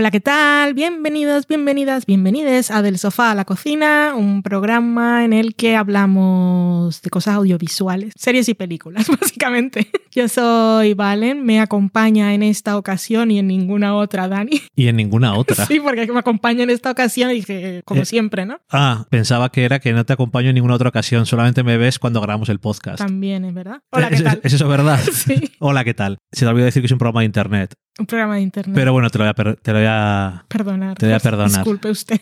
Hola, ¿qué tal? Bienvenidos, bienvenidas, bienvenides a Del Sofá a la Cocina, un programa en el que hablamos de cosas audiovisuales, series y películas, básicamente. Yo soy Valen, me acompaña en esta ocasión y en ninguna otra Dani. Y en ninguna otra. Sí, porque me acompaña en esta ocasión y dije, como Eh, siempre, ¿no? Ah, pensaba que era que no te acompaño en ninguna otra ocasión, solamente me ves cuando grabamos el podcast. También es verdad. Hola, ¿qué ¿Es, tal? es eso verdad? Sí, Hola, ¿qué tal? Se te olvidó decir que es un programa de internet. un programa de internet. Pero bueno, te lo voy a, per- te lo voy a- Perdonar. Te voy a perdonar. Disculpe usted.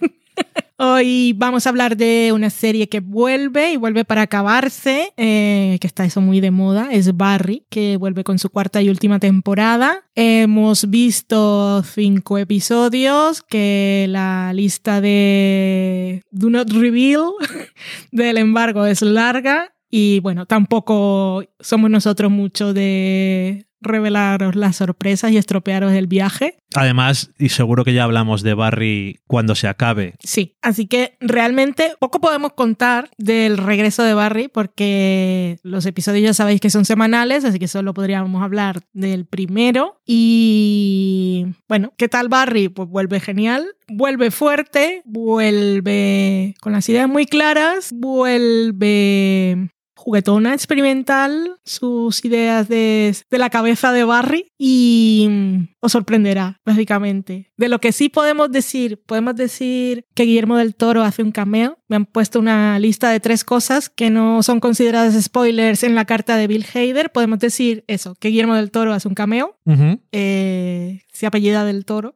Hoy vamos a hablar de una serie que vuelve y vuelve para acabarse, eh, que está eso muy de moda, es Barry, que vuelve con su cuarta y última temporada. Hemos visto cinco episodios, que la lista de Do Not Reveal del embargo es larga y bueno, tampoco somos nosotros mucho de revelaros las sorpresas y estropearos el viaje. Además, y seguro que ya hablamos de Barry cuando se acabe. Sí, así que realmente poco podemos contar del regreso de Barry porque los episodios ya sabéis que son semanales, así que solo podríamos hablar del primero. Y bueno, ¿qué tal Barry? Pues vuelve genial, vuelve fuerte, vuelve con las ideas muy claras, vuelve juguetona, experimental, sus ideas de, de la cabeza de Barry y mm, os sorprenderá, básicamente. De lo que sí podemos decir, podemos decir que Guillermo del Toro hace un cameo. Me han puesto una lista de tres cosas que no son consideradas spoilers en la carta de Bill Hader. Podemos decir eso, que Guillermo del Toro hace un cameo, Ujú, eh, se apellida del Toro,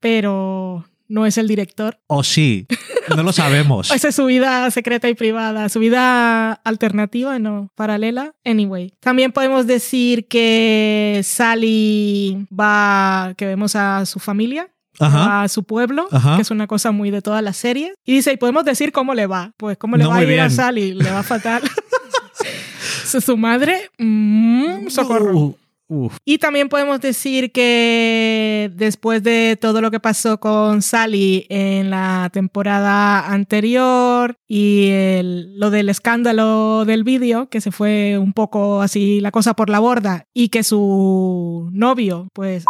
pero no es el director. O sí, no lo sabemos. Esa es su vida secreta y privada, su vida alternativa, no, paralela. Anyway, también podemos decir que Sally va, que vemos a su familia. Ajá. a su pueblo, Ajá. que es una cosa muy de todas las series. Y dice, y podemos decir cómo le va. Pues cómo le No va a ir a. Sally, le va fatal. su, su madre, mm, socorro. Uh, uf. Y también podemos decir que después de todo lo que pasó con Sally en la temporada anterior y el- lo del escándalo del vídeo, que se fue un poco así la cosa por la borda, y que su novio, pues,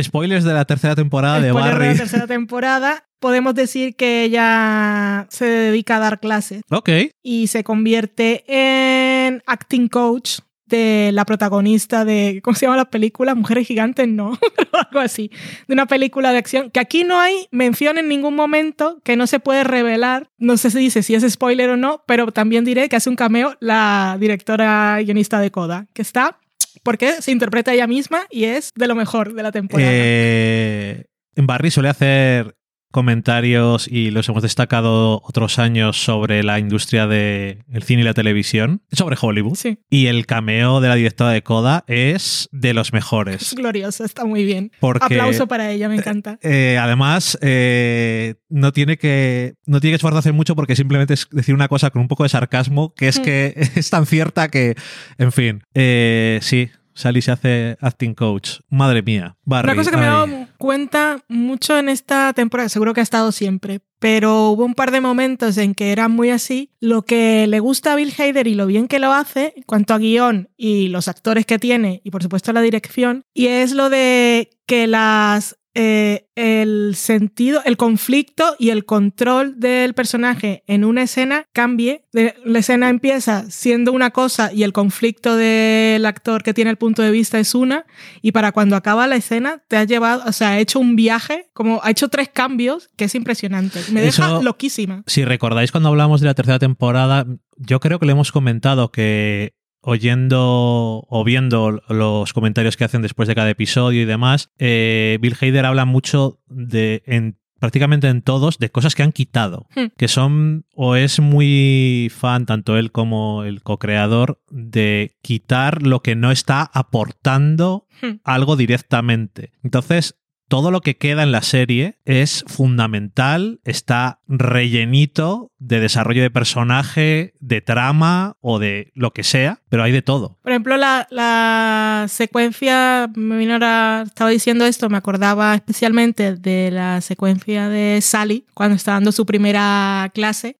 Spoilers de la tercera temporada de spoiler de Barry. la tercera temporada, podemos decir que ella se dedica a dar clases Ok. y se convierte en acting coach de la protagonista de, ¿cómo se llama la película? Mujeres gigantes, no, algo así, de una película de acción, que aquí no hay mención en ningún momento, que no se puede revelar, no sé si dice si es spoiler o no, pero también diré que hace un cameo la directora guionista de Coda, que está, porque se interpreta ella misma y es de lo mejor de la temporada. Eh, en Barry suele hacer comentarios y los hemos destacado otros años sobre la industria del cine y la televisión, sobre Hollywood. Sí, Y el cameo de la directora de Coda es de los es mejores. glorioso, está muy bien. Porque Aplauso para ella, me encanta. eh, además eh, no tiene que no tiene que esforzarse mucho porque simplemente es decir una cosa con un poco de sarcasmo que es Mm. que es tan cierta que, en fin, eh, sí. Sally se hace acting coach. Madre mía. Barry, Una cosa que me ay. dado cuenta mucho en esta temporada, seguro que ha estado siempre, pero hubo un par de momentos en que era muy así. Lo que le gusta a Bill Hader y lo bien que lo hace, cuanto a guion y los actores que tiene, y por supuesto la dirección, y es lo de que las eh, el sentido, el conflicto y el control del personaje en una escena cambie. La escena empieza siendo una cosa y el conflicto del actor que tiene el punto de vista es una, y para cuando acaba la escena te ha llevado, o sea, ha hecho un viaje, como ha hecho tres cambios, que es impresionante. Me deja loquísima. Si recordáis cuando hablamos de la tercera temporada, yo creo que le hemos comentado que oyendo o viendo los comentarios que hacen después de cada episodio y demás, eh, Bill Hader habla mucho de en prácticamente en todos de cosas que han quitado, Hmm. que son o es muy fan tanto él como el co-creador de quitar lo que no está aportando Hmm. algo directamente. Entonces, todo lo que queda en la serie es fundamental, está rellenito de desarrollo de personaje, de trama o de lo que sea, pero hay de todo. Por ejemplo, la, la secuencia, me vino ahora, estaba diciendo esto, me acordaba especialmente de la secuencia de Sally cuando está dando su primera clase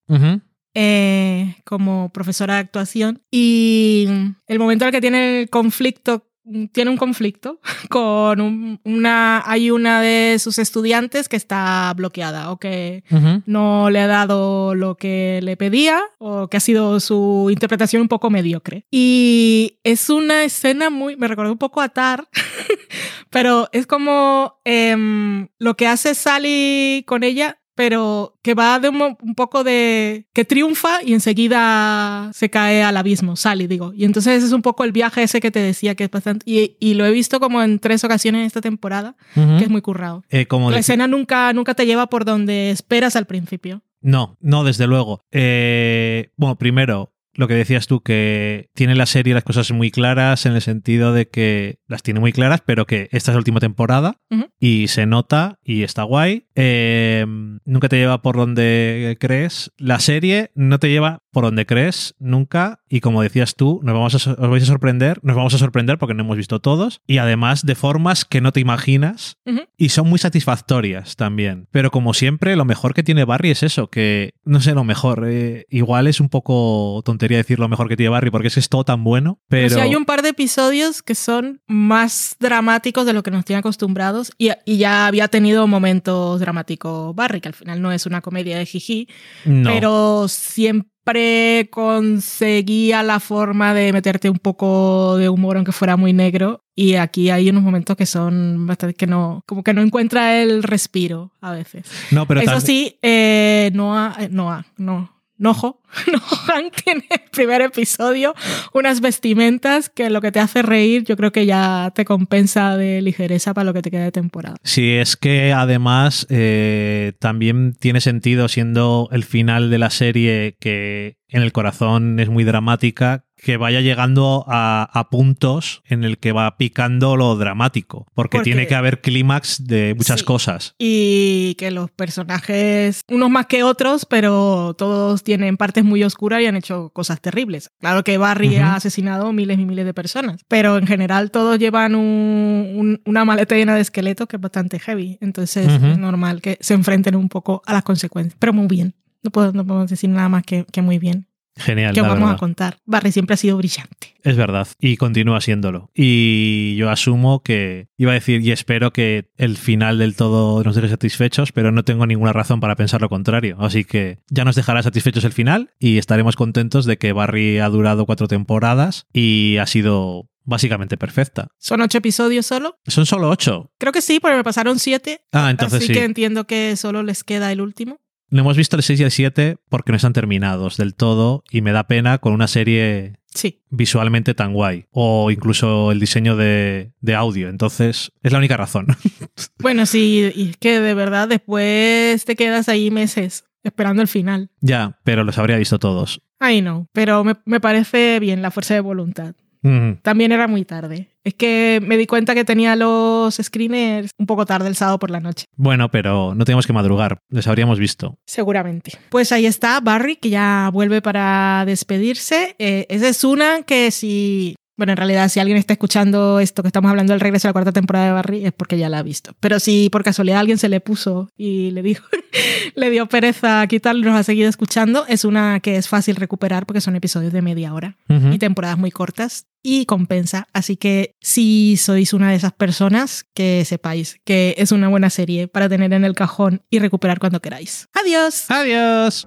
eh, como profesora de actuación y el momento en el que tiene el conflicto tiene un conflicto con un- una, hay una de sus estudiantes que está bloqueada o que no le ha dado lo que le pedía o que ha sido su interpretación un poco mediocre. Y es una escena muy, me recordó un poco a Tar, pero es como em, lo que hace Sally con ella. Pero que va de un, poco de. que triunfa y enseguida se cae al abismo, Sally, digo. Y entonces es un poco el viaje ese que te decía que es bastante. Y, y lo he visto como en tres ocasiones esta temporada, que es muy currado. Eh, como La escena nunca, nunca te lleva por donde esperas al principio. No, no, desde luego. Eh, bueno, primero, lo que decías tú, que tiene la serie las cosas muy claras en el sentido de que las tiene muy claras, pero que esta es la última temporada y se nota y está guay. Eh, nunca te lleva por donde crees. La serie no te lleva por donde crees nunca y como decías tú, nos vamos a, os vais a sorprender, nos vamos a sorprender porque no hemos visto todos y además de formas que no te imaginas y son muy satisfactorias también. Pero como siempre, lo mejor que tiene Barry es eso, que no sé, lo mejor. eh, igual es un poco tontería decir lo mejor que tiene Barry porque es que es todo tan bueno, pero... Pero sí hay un par de episodios que son más dramáticos de lo que nos tiene acostumbrados y, y ya había tenido momentos dramáticos Barry, que al final no es una comedia de jiji, no. pero siempre conseguía la forma de meterte un poco de humor aunque fuera muy negro y aquí hay unos momentos que son bastante que no como que no encuentra el respiro a veces. no, pero Eso sí, eh, eh, Noah, no, Nojo, Nohan tiene el primer episodio unas vestimentas que lo que te hace reír yo creo que ya te compensa de ligereza para lo que te queda de temporada. Sí, es que además eh, también tiene sentido siendo el final de la serie que en el corazón es muy dramática, que vaya llegando a, a puntos en el que va picando lo dramático, porque, Porque- tiene que haber clímax de muchas Sí. cosas. Y que los personajes, unos más que otros, pero todos tienen partes muy oscuras y han hecho cosas terribles. Claro que Barry ha asesinado miles y miles de personas, pero en general todos llevan un- un- una maleta llena de esqueletos que es bastante heavy. Entonces es normal que se enfrenten un poco a las consecuencias. Pero muy bien. No, puedo, no podemos decir nada más que, que muy bien. Genial. que la vamos verdad. a contar. Barry siempre ha sido brillante. Es verdad, y continúa siéndolo. Y yo asumo que, iba a decir, y espero que el final del todo nos deje satisfechos, pero no tengo ninguna razón para pensar lo contrario. Así que ya nos dejará satisfechos el final y estaremos contentos de que Barry ha durado cuatro temporadas y ha sido básicamente perfecta. ¿Son ocho episodios solo? Son solo ocho. Creo que sí, porque me pasaron siete. Ah, entonces así sí. que entiendo que solo les queda el último. No hemos visto el 6 y el 7 porque no están terminados del todo y me da pena con una serie Sí. visualmente tan guay. O incluso el diseño de, de audio. Entonces, es la única razón. Bueno, sí, y es que de verdad después te quedas ahí meses esperando el final. ya, pero los habría visto todos. Ay, no, pero me, me parece bien la fuerza de voluntad. Mm, También era muy tarde. Es que me di cuenta que tenía los screeners un poco tarde el sábado por la noche. Bueno, pero no tenemos que madrugar. Les habríamos visto. Seguramente. Pues ahí está Barry, que ya vuelve para despedirse. Eh, esa es una que si... Bueno, en realidad, si alguien está escuchando esto que estamos hablando del regreso a la cuarta temporada de Barry, es porque ya la ha visto. Pero si por casualidad alguien se le puso y le dijo, le dio pereza quitarlo y nos ha seguido escuchando, es una que es fácil recuperar porque son episodios de media hora Ujú. y temporadas muy cortas y compensa. Así que si sois una de esas personas, que sepáis que es una buena serie para tener en el cajón y recuperar cuando queráis. Adiós. Adiós.